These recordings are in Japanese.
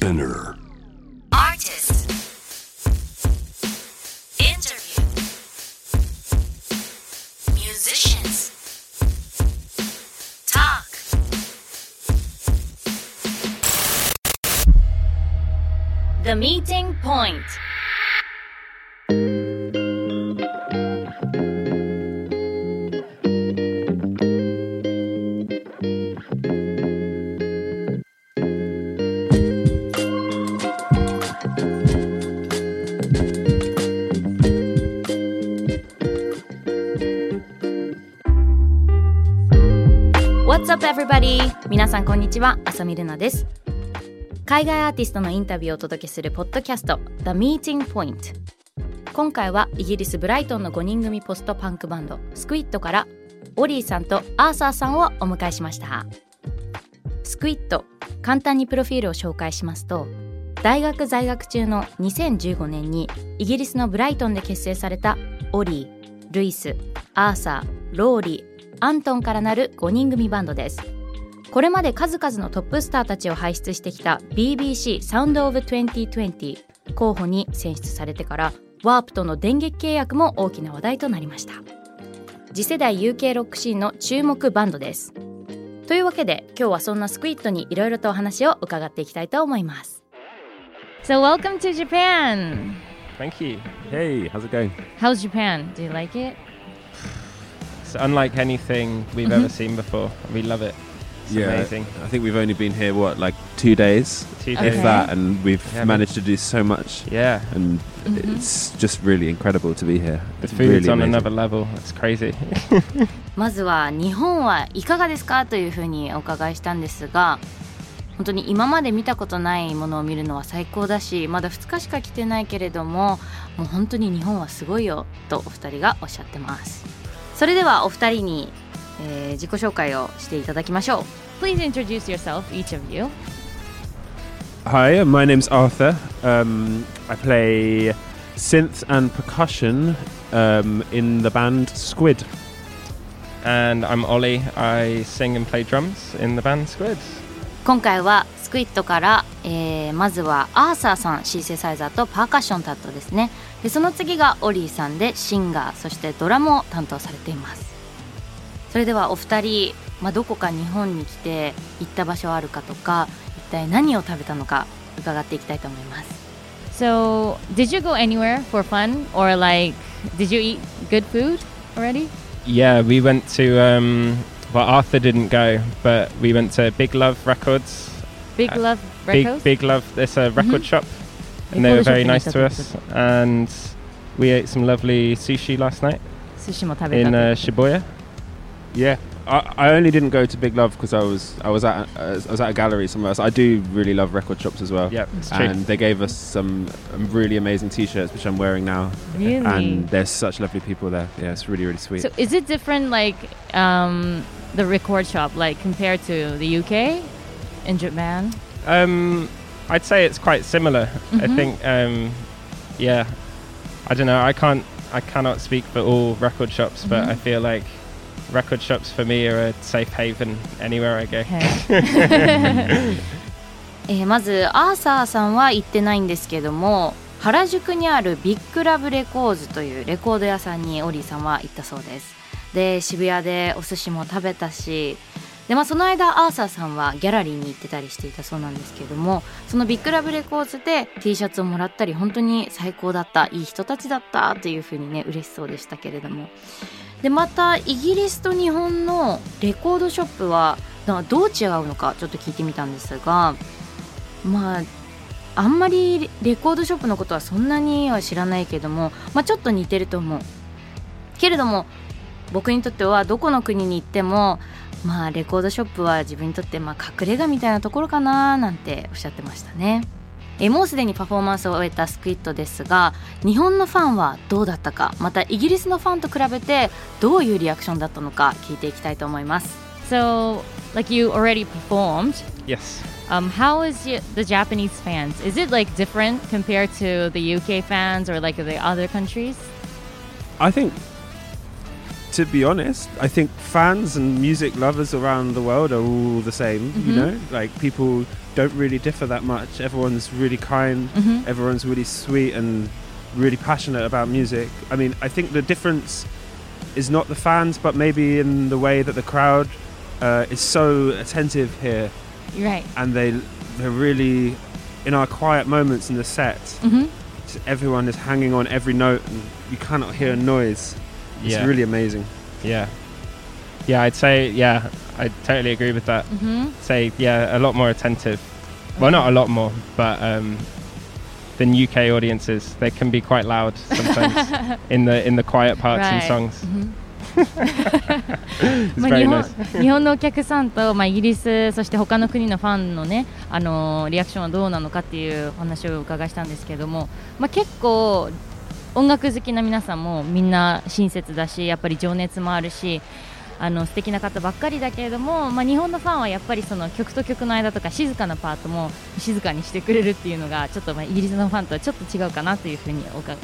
Spinner. Artist. Interview. Musicians. Talk. The meeting point. What's up everybody? 皆さんこんにちは、あさみるなです。海外アーティストのインタビューをお届けするポッドキャスト The Meeting Point 今回はイギリスブライトンの5人組ポストパンクバンドスクイットからオリーさんとアーサーさんをお迎えしましたスクイット簡単にプロフィールを紹介しますと大学在学中の2015年にイギリスのブライトンで結成されたオリー、ルイス、アーサー、ローリー、アントンからなる5人組バンドですこれまで数々のトップスターたちを輩出してきた BBC サウンドオブ2020候補に選出されてからワープとの電撃契約も大きな話題となりました次世代 UK ロックシーンの注目バンドですというわけで今日はそんなスクイットにいろいろとお話を伺っていきたいと思います So welcome to Japan Thank you. Hey, how's it going? How's Japan? Do you like it? It's unlike anything we've ever seen before. We love it. It's amazing. I think we've only been here what like two days, Two if days. that, and we've Yeah, managed to do so much. Yeah. And it's just really incredible to be here. The It's food's really on amazing. another level. It's crazy. まずは日本はいかがですかというふうにお伺いしたんですが本当に今まで見たことないものを見るのは最高だしまだ2日しか来てないけれどももう本当に日本はすごいよとお二人がおっしゃってますそれではお二人に、えー自己紹介をしていただきましょう Please introduce yourself, each of you Hi, my name's Arthur. Um, I play synth and percussion um, in the band Squid. and I'm Ollie. I sing and play drums in the band Squid. 今回はスクイットから、えーまずはアーサーさんシーセサイザーとパーカッション担当ですねでその次がオリーさんでシンガーそしてドラムを担当されていますそれではお二人、まあ、どこか日本に来て行った場所あるかとか一体何を食べたのか伺っていきたいと思います So, did you go anywhere for fun or like did you eat good food already? Yeah, we went to. Um, well, Arthur didn't go, but we went to Big Love Records. Big Uh, Love Big Records? Big Love. It's a record Mhm. shop, and they were very nice に to us. And we ate some lovely sushi last night 寿司も食べた in と uh, Shibuya. Yeah, I, I only didn't go to Big Love because I was I was at uh, I was at a gallery somewhere else. I do really love record shops as well. Yeah, it's true. And they gave us some um, really amazing T-shirts, which I'm wearing now. Really? And there's such lovely people there. Yeah, it's really really sweet. so, is it different like um, the record shop like compared to the UK in Japan? Um, I'd say it's quite similar. I Mhm. think, um, yeah, I don't know. I can't, I cannot speak for all record shops, but Mhm. I feel like record shops for me are a safe haven anywhere I go. えまずアーサーさんは行ってないんですけども原宿にあるビッグラブレコーズというレコード屋さんにオリーさんは行ったそうです。で渋谷でお寿司も食べたしで、まあ、その間アーサーさんはギャラリーに行ってたりしていたそうなんですけどもその Big Love Records で T シャツをもらったり本当に最高だったいい人たちだったというふうにね嬉しそうでしたけれども。でまたイギリスと日本のレコードショップはどう違うのかちょっと聞いてみたんですがまああんまりレコードショップのことはそんなには知らないけども、まあ、ちょっと似てると思う。けれども僕にとってはどこの国に行ってもまあレコードショップは自分にとってまあ隠れ家みたいなところかななんておっしゃってましたね。えもうすでにパフォーマンスを終えたスクイットですが日本のファンはどうだったかまたイギリスのファンと比べてどういうリアクションだったのか聞いていきたいと思います so, like you already performed. Yes. Um, how is y- the Japanese fans? Is it like different compared to the UK fans or like the other countries? I think to be honest, I think fans and music lovers around the world are all the same. You Mhm. know, like people don't really differ that much. Everyone's really kind. Mhm. Everyone's really sweet and really passionate about music. I mean, I think the difference is not the fans, but maybe in the way that the crowd uh, is so attentive here, Right. and they they're really in our quiet moments in the set. hmm everyone is hanging on every note, and you cannot hear a noise. It's Yeah. really amazing. Yeah. Yeah, I'd say, yeah, I totally agree with that. hmm Say, yeah, a lot more attentive. Well, not a lot more, but um, than UK audiences. They can be quite loud sometimes in the in the quiet parts Right. and songs. うん It's まあ日本.日本のお客さんと、まあ、イギリスそして他の国のファンのね、あのーリアクションはどうなのかっていうお話をお伺いしたんですけども、まあ、結構音楽好きな皆さんもみんな親切だしやっぱり情熱もあるしあの素敵な方ばっかりだけれども、まあ、日本のファンはやっぱりその曲と曲の間とか静かなパートも静かにしてくれるっていうのがちょっとまあイギリスのファンとはちょっと違うかなというふうにおか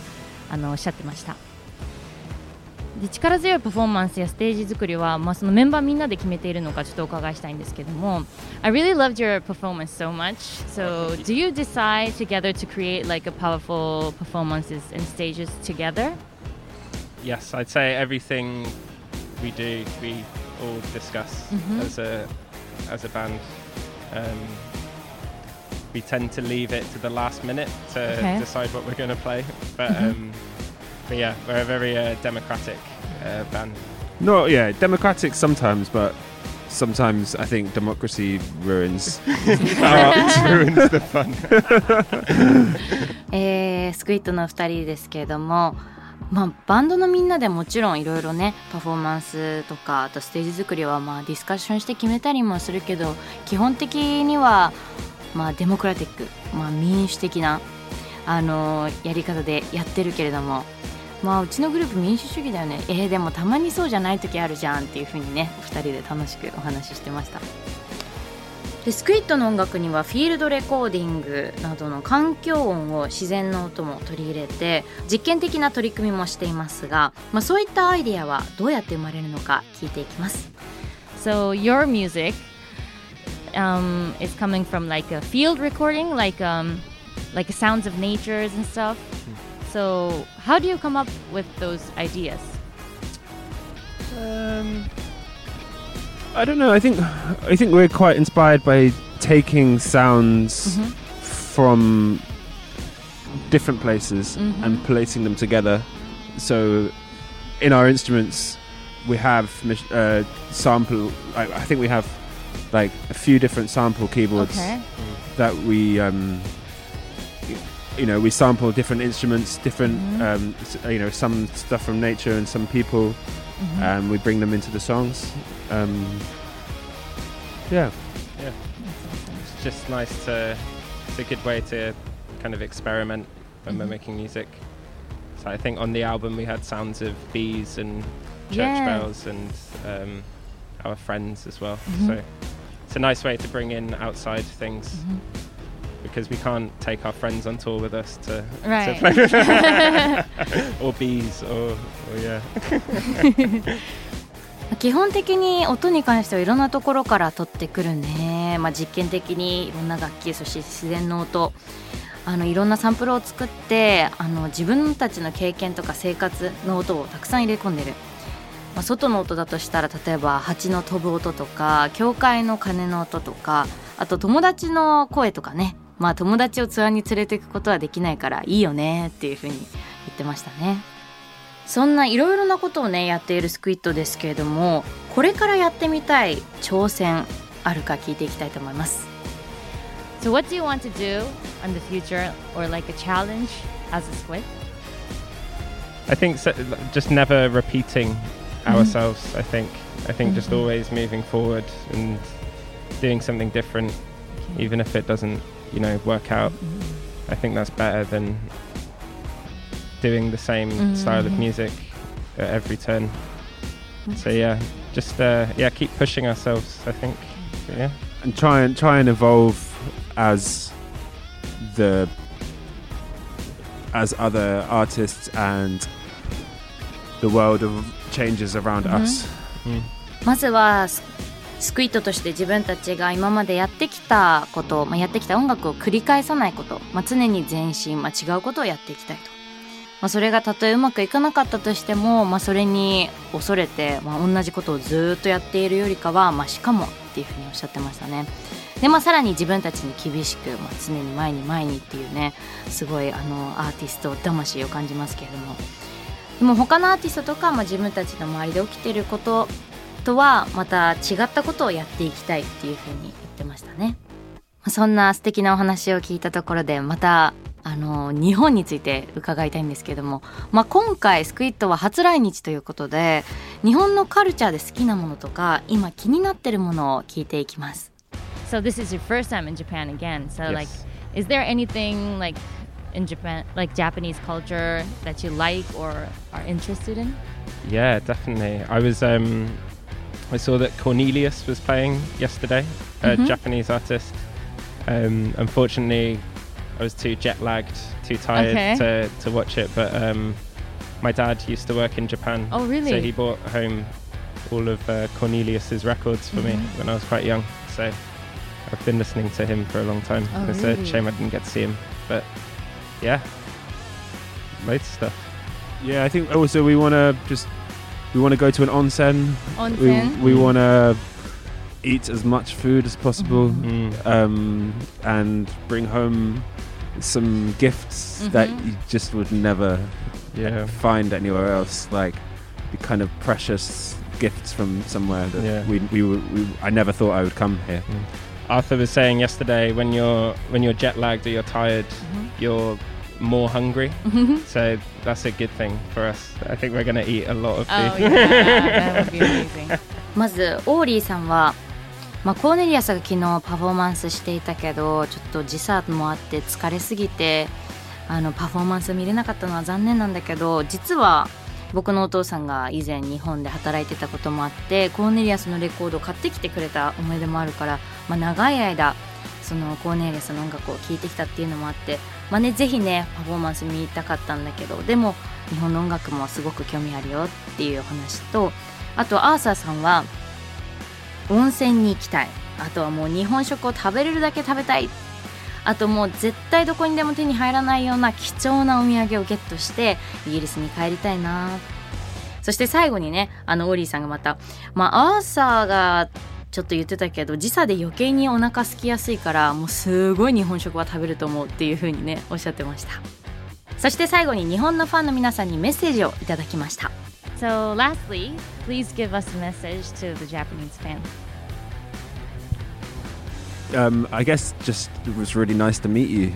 あのおっしゃってました。で力強いパフォーマンスやステージ作りは、まあ、そのメンバーみんなで決めているのかちょっとお伺いしたいんですけども I really loved your performance so much so do you decide together to create like a powerful performances and stages together? Yes, I'd say everything we do, we all discuss Mhm. as a as a band. Um, we tend to leave it to the last minute to Okay. decide what we're going to play, but Mhm. um, but yeah, we're a very uh, democratic uh, band. No, yeah, democratic sometimes, but sometimes I think democracy ruins art. ruins the fun. えースクイットの2人ですけれども、 まあ、バンドのみんなでもちろんいろいろねパフォーマンスとかあとステージ作りはまあディスカッションして決めたりもするけど基本的にはまあデモクラティック、まあ、民主的な、あのーやり方でやってるけれども。まあうちのグループ民主主義だよねえー、でもたまにそうじゃない時あるじゃんっていう風にね2人で楽しくお話ししてましたでスクイットの音楽にはフィールドレコーディングなどの環境音を自然の音も取り入れて実験的な取り組みもしていますが、まあ、そういったアイデアはどうやって生まれるのか聞いていきます So your music um, is coming from like a field recording, like um, like sounds of natures and stuff. So how do you come up with those ideas? Um, I don't know. I think I think we're quite inspired by taking sounds Mhm. from different places Mhm. and placing them together. So, in our instruments, we have uh, sample. I, I think we have like a few different sample keyboards Okay. that we. Um, you know, we sample different instruments, different, Mhm. um, you know, some stuff from nature and some people Mhm. and we bring them into the songs. Um, yeah, It's just nice to. It's a good way to kind of experiment when we're Mhm. making music. So I think on the album we had sounds of bees and church Yeah. bells and um, our friends as well. Mhm. So it's a nice way to bring in outside things Mhm. Because we can't take our friends on tour with us to, Right. to play or bees or, or yeah. 基本的に音に関してはいろんなところから取ってくるね、まあ、実験的にいろんな楽器そして自然の音。あのいろんなサンプルを作ってあの自分たちの経験とか生活の音をたくさん入れ込んでる、まあ、外の音だとしたら例えば蜂の飛ぶ音とか教会の鐘の音とかあと友達の声とかねまあ友達をツアーに連れていくことはできないからいいよねっていうふうに言ってましたね。そんないろいろなことをねやっているスクイットですけれどもこれからやってみたい挑戦あるか聞いていきたいと思います So what do you want to do in the future or like a challenge as a squid? I think so, just never repeating ourselves. I think I think just Mhm. always moving forward and doing something different, even if it doesn't, you know, work out. I think that's better than doing the same style of Mhm. music at every turn. So yeah, just uh, yeah, keep pushing ourselves. I think. But yeah. and try and try and evolve as the as other artists and the world of changes around us. まずは スクイットとして自分たちが今までやってきたこと、まあ、やってきた音楽を繰り返さないこと、まあ、常に前進、まあ、違うことをやっていきたいと、まあ、それがたとえうまくいかなかったとしても、まあ、それに恐れて、まあ、同じことをずっとやっているよりかは、まあ、しかもっていうふうにおっしゃってましたね。で、まあ、さらに自分たちに厳しく、まあ、常に前に前にっていうねすごいあのアーティスト魂を感じますけれども。でも他のアーティストとか、まあ、自分たちの周りで起きていることとはまた違ったことをやっていきたいっていうふうに言ってましたね。そんな素敵なお話を聞いたところでまたあの日本について伺いたいんですけども、まあ、今回スクイットは初来日ということで日本のカルチャーで好きなものとか今気になってるものを聞いていきます。So this is your first time in Japan again. So Yes. like, is there anything like in Japan, like Japanese culture that you like or are interested in? Yeah, definitely. I was um, I saw that Cornelius was playing yesterday, a Mhm. Japanese artist. Um, unfortunately, I was too jet lagged, too tired Okay. to, to watch it. But um, my dad used to work in Japan, Oh, really? so he brought home all of uh, Cornelius's records for me Mhm. when I was quite young. So I've been listening to him for a long time. Oh, it's really? a shame I didn't get to see him, but yeah, loads of stuff. Yeah, I think also we want to just we want to go to an onsen. Onsen. We, we want to eat as much food as possible Mm. um, and bring home some gifts that Mhm. you just would never Yeah. find anywhere else. Like the kind of precious gifts from somewhere that Yeah. we, we, were- we I never thought I would come here. Arthur was saying yesterday when you're when you're jet lagged or you're tired, Mhm. you're more hungry. So that's a good thing for us. I think we're going to eat a lot of Oh food. yeah, that would be amazing. まずオーリーさんは、まあ、コーネリアスが昨日パフォーマンスしていたけどちょっと時差もあって疲れすぎてあのパフォーマンス見れなかったのは残念なんだけど実は僕のお父さんが以前日本で働いてたこともあってコーネリアスのレコードを買ってきてくれた思い出もあるから、まあ、長い間そのコーネリアスの音楽を聴いてきたっていうのもあって、まあね、ぜひねパフォーマンス見たかったんだけどでも日本の音楽もすごく興味あるよっていう話とあとアーサーさんは温泉に行きたい。あとはもう日本食を食べれるだけ食べたい。あともう絶対どこにでも手に入らないような貴重なお土産をゲットしてイギリスに帰りたいな。そして最後にねあのオーリーさんがまたまあアーサーがちょっと言ってたけど時差で余計にお腹空きやすいからもうすごい日本食は食べると思うっていう風にねおっしゃってましたそして最後に日本のファンの皆さんにメッセージをいただきました So lastly, please give us a message to the Japanese fan. Um, I guess just it was really nice to meet you,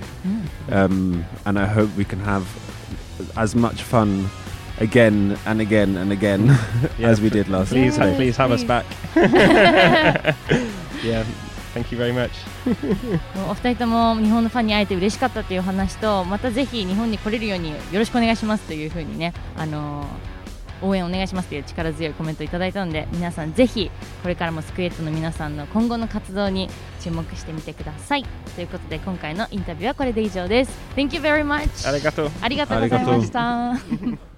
um, and I hope we can have as much fun again and again and again Yeah, as we did last Please, time. Yes, please have us please. back. yeah. Thank you very much. お二人とも日本のファンに会えて嬉しかったという話とまたぜひ日本に来れるようによろしくお願いしますというふうにね、あのー応援お願いしますという力強いコメントをいただいたので皆さんぜひこれからもスクエットの皆さんの今後の活動に注目してみてくださいということで今回のインタビューはこれで以上です Thank you very much ありがとう。ありがとうございました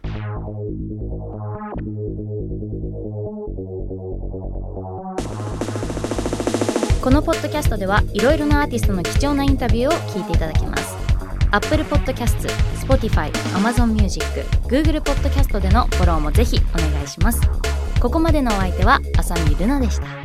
このポッドキャストではいろいろなアーティストの貴重なインタビューを聞いていただけます。Apple Podcast、Spotify、Amazon Music、Google Podcast でのフォローもぜひお願いします。ここまでのお相手は浅見ルナでした。